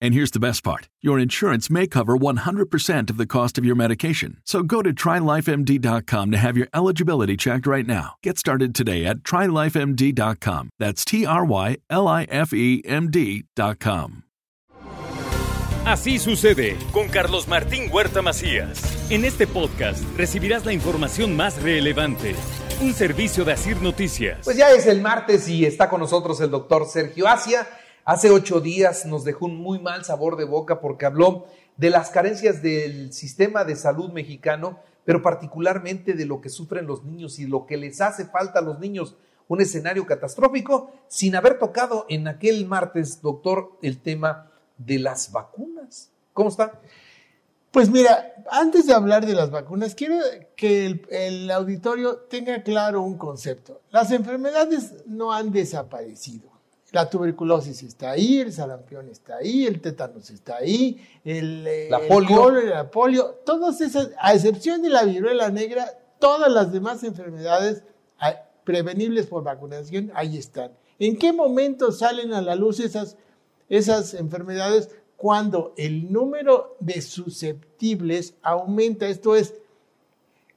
And here's the best part your insurance may cover 100% of the cost of your medication. So go to trylifemd.com to have your eligibility checked right now. Get started today at trylifemd.com. That's T R Y L I F E M D.com. Así sucede con Carlos Martín Huerta Macías. En este podcast recibirás la información más relevante. Un servicio de Asir Noticias. Pues ya es el martes y está con nosotros el doctor Sergio Asia. Hace ocho días nos dejó un muy mal sabor de boca porque habló de las carencias del sistema de salud mexicano, pero particularmente de lo que sufren los niños y lo que les hace falta a los niños. Un escenario catastrófico sin haber tocado en aquel martes, doctor, el tema de las vacunas. ¿Cómo está? Pues mira, antes de hablar de las vacunas, quiero que el, el, auditorio tenga claro un concepto. Las enfermedades no han desaparecido. La tuberculosis está ahí, el sarampión está ahí, el tétanos está ahí, el, la polio. el la polio, todas esas, a excepción de la viruela negra, todas las demás enfermedades prevenibles por vacunación, ahí están. ¿En qué momento salen a la luz esas, esas enfermedades? Cuando el número de susceptibles aumenta, esto es,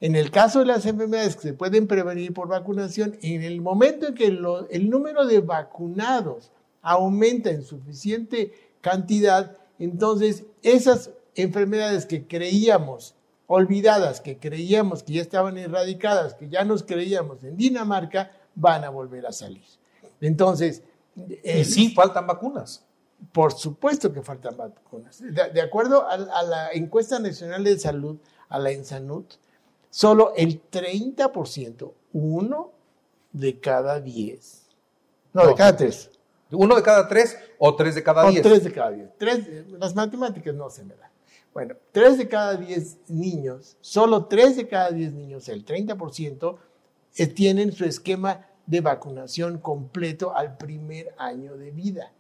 en el caso de las enfermedades que se pueden prevenir por vacunación, en el momento en que lo, el número de vacunados aumenta en suficiente cantidad, entonces esas enfermedades que creíamos olvidadas, que creíamos que ya estaban erradicadas, que ya nos creíamos en Dinamarca, van a volver a salir. Entonces... Y sí, faltan vacunas. Por supuesto que faltan vacunas. De, de acuerdo a, a, la encuesta nacional de salud, a la ENSANUT, solo el 30%, uno de cada 10. No, no, de cada 3. ¿Uno de cada 3 o 3 de cada 10? O 3 de cada 10. Tres, las matemáticas no se me dan. Bueno, 3 de cada 10 niños, solo 3 de cada 10 niños, el 30%, eh, tienen su esquema de vacunación completo al primer año de vida.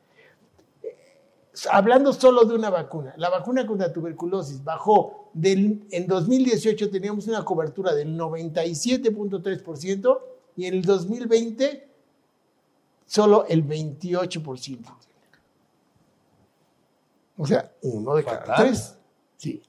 Hablando solo de una vacuna, la vacuna contra tuberculosis bajó del, en 2018 teníamos una cobertura del 97.3% y en el 2020 solo el 28%. O sea, uno de cada tres. Sí.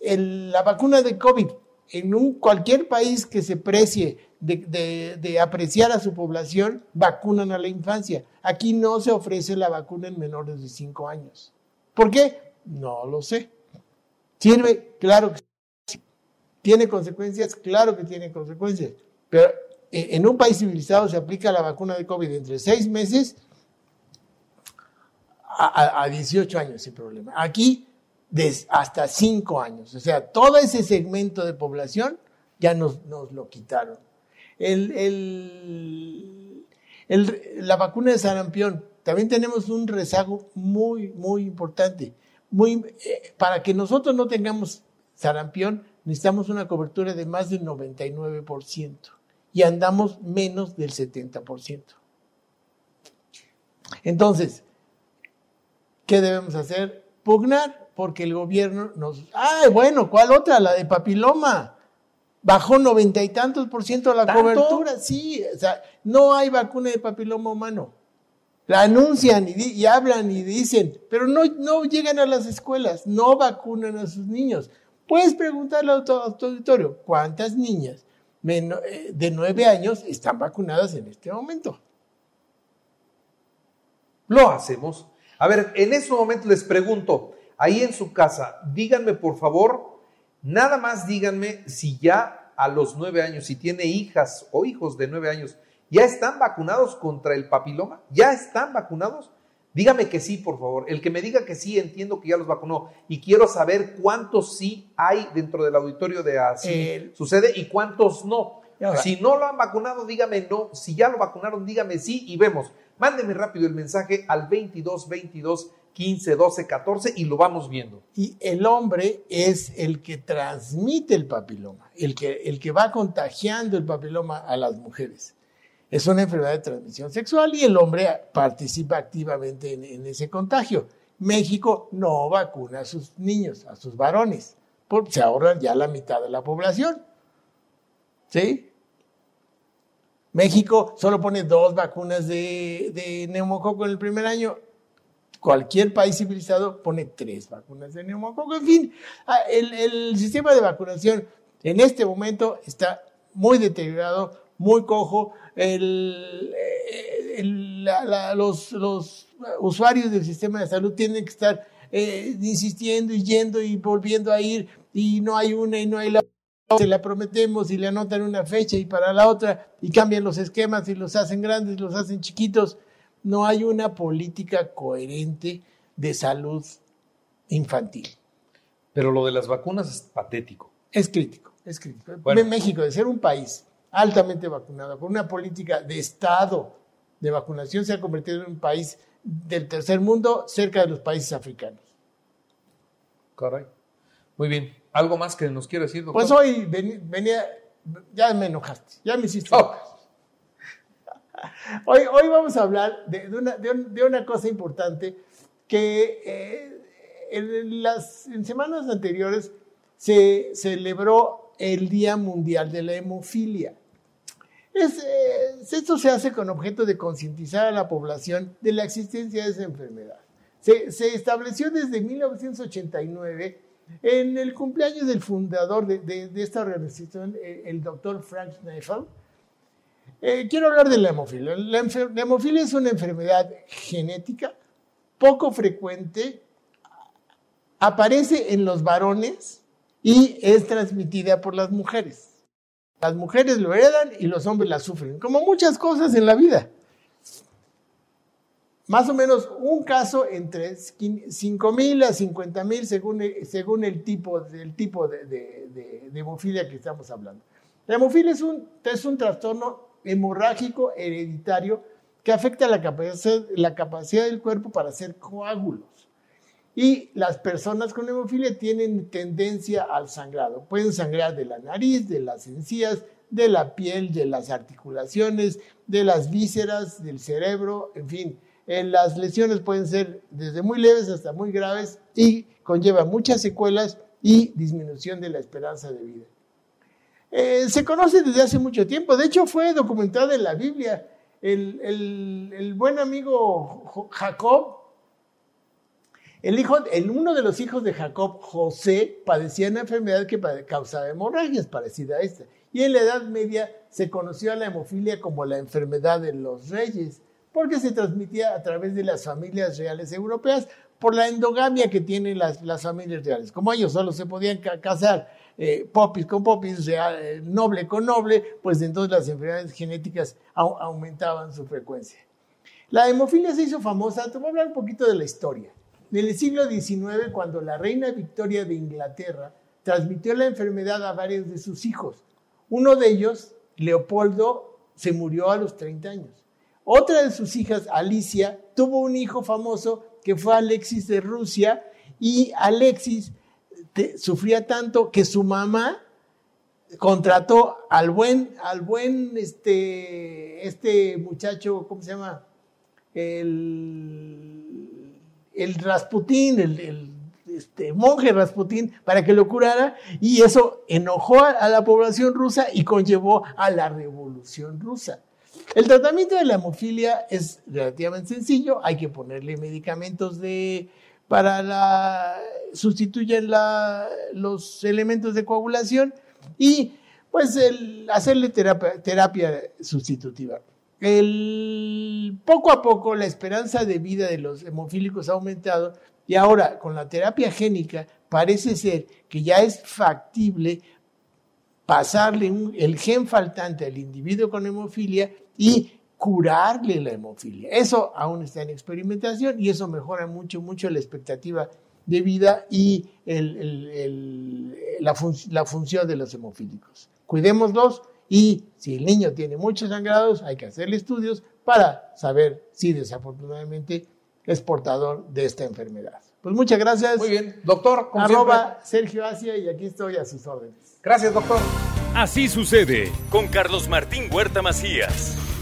El, la vacuna de COVID, en un, cualquier país que se precie de, apreciar a su población, vacunan a la infancia. Aquí no se ofrece la vacuna en menores de 5 años. ¿Por qué? No lo sé. ¿Sirve? Claro que sí. ¿Tiene consecuencias? Claro que tiene consecuencias. Pero en un país civilizado se aplica la vacuna de COVID entre 6 meses a, a 18 años sin problema. Aquí hasta 5 años. O sea, todo ese segmento de población ya nos lo quitaron. El, la vacuna de sarampión, también tenemos un rezago muy, muy importante. Muy, eh, para que nosotros no tengamos sarampión, necesitamos una cobertura de más del 99% y andamos menos del 70%. Entonces, ¿qué debemos hacer? Pugnar, porque el gobierno nos... ¡Ay, bueno! ¿Cuál otra? La de papiloma. Bajó noventa y tantos por ciento la ¿Tanto? cobertura. Sí, o sea, no hay vacuna de papiloma humano. La anuncian y, y hablan y dicen, pero no, no llegan a las escuelas, no vacunan a sus niños. Puedes preguntarle a tu auditorio, ¿cuántas niñas de nueve años están vacunadas en este momento? Lo hacemos. A ver, en ese momento les pregunto, ahí en su casa, díganme por favor, nada más díganme si ya a los nueve años, si tiene hijas o hijos de nueve años, ¿ya están vacunados contra el papiloma? ¿Ya están vacunados? Dígame que sí, por favor. El que me diga que sí, entiendo que ya los vacunó. Y quiero saber cuántos sí hay dentro del auditorio de así sucede y cuántos no. Ahora- si no lo han vacunado, dígame no. Si ya lo vacunaron, dígame sí y vemos. Mándeme rápido el mensaje al 22 22 15 12 14 y lo vamos viendo. Y el hombre es el que transmite el papiloma, el que, el que va contagiando el papiloma a las mujeres. Es una enfermedad de transmisión sexual y el hombre participa activamente en, ese contagio. México no vacuna a sus niños, a sus varones, porque se ahorran ya la mitad de la población. ¿Sí? México solo pone dos vacunas de, de neumococo en el primer año. Cualquier país civilizado pone tres vacunas de neumococo. En fin, ah, el, el sistema de vacunación en este momento está muy deteriorado, muy cojo. Eh, los, usuarios del sistema de salud tienen que estar eh, insistiendo y yendo y volviendo a ir y no hay una y no hay la se la prometemos y le anotan una fecha y para la otra y cambian los esquemas y los hacen grandes, los hacen chiquitos. No hay una política coherente de salud infantil. Pero lo de las vacunas es patético. Es crítico, es crítico. Bueno. México, de ser un país altamente vacunado, con una política de Estado de vacunación, se ha convertido en un país del tercer mundo cerca de los países africanos. Caray. Muy bien. ¿Algo más que nos quiere decir, doctor? Pues hoy venía, ya me enojaste, ya me hiciste. Oh. Hoy, vamos a hablar de, una, cosa importante que eh, en, las, semanas anteriores se celebró el Día Mundial de la Hemofilia. Eh, esto se hace con objeto de concientizar a la población de la existencia de esa enfermedad. Se, estableció desde 1989 en el cumpleaños del fundador de, esta organización, eh, el doctor Frank Schneifel. Eh, quiero hablar de la hemofilia. La, la hemofilia es una enfermedad genética poco frecuente, aparece en los varones y es transmitida por las mujeres. Las mujeres lo heredan y los hombres la sufren, como muchas cosas en la vida. Más o menos un caso entre 5 mil a 50 mil según, el- según el tipo, del tipo de, de- de- de hemofilia que estamos hablando. La hemofilia es un, es un trastorno hemorrágico hereditario que afecta la capacidad, la capacidad del cuerpo para hacer coágulos. Y las personas con hemofilia tienen tendencia al sangrado. Pueden sangrar de la nariz, de las encías, de la piel, de las articulaciones, de las vísceras, del cerebro, en fin. Eh, las lesiones pueden ser desde muy leves hasta muy graves y conllevan muchas secuelas y disminución de la esperanza de vida. Eh, se conoce desde hace mucho tiempo. De hecho, fue documentado en la Biblia. El, el- el buen amigo Jacob, el hijo, el, uno de los hijos de Jacob, José, padecía una enfermedad que causaba hemorragias parecida a esta. Y en la Edad Media se conoció a la hemofilia como la enfermedad de los reyes, porque se transmitía a través de las familias reales europeas por la endogamia que tienen las, las familias reales. Como ellos solo se podían ca- casar eh, popis con popis, eh, noble con noble, pues entonces las enfermedades genéticas au- aumentaban su frecuencia. La hemofilia se hizo famosa, te voy a hablar un poquito de la historia. En el siglo XIX, cuando la reina Victoria de Inglaterra transmitió la enfermedad a varios de sus hijos. Uno de ellos, Leopoldo, se murió a los 30 años. Otra de sus hijas, Alicia, tuvo un hijo famoso que fue Alexis de Rusia y Alexis sufría tanto que su mamá contrató al buen, al buen este, este muchacho, ¿cómo se llama? El, el Rasputín, el, este, monje Rasputín, para que lo curara, y eso enojó a la población rusa y conllevó a la revolución rusa. El tratamiento de la hemofilia es relativamente sencillo, hay que ponerle medicamentos de, para la, los elementos de coagulación y pues hacerle terapia, sustitutiva. El, poco a poco la esperanza de vida de los hemofílicos ha aumentado y ahora con la terapia génica parece ser que ya es factible pasarle el gen faltante al individuo con hemofilia y curarle la hemofilia. Eso aún está en experimentación y eso mejora mucho, mucho la expectativa de vida y la, la función de los hemofílicos. Cuidémoslos y si el niño tiene muchos sangrados, hay que hacerle estudios para saber si desafortunadamente es portador de esta enfermedad. Pues muchas gracias. Muy bien, doctor. Arroba Sergio Asia y aquí estoy a sus órdenes. Gracias, doctor. Así sucede con Carlos Martín Huerta Macías.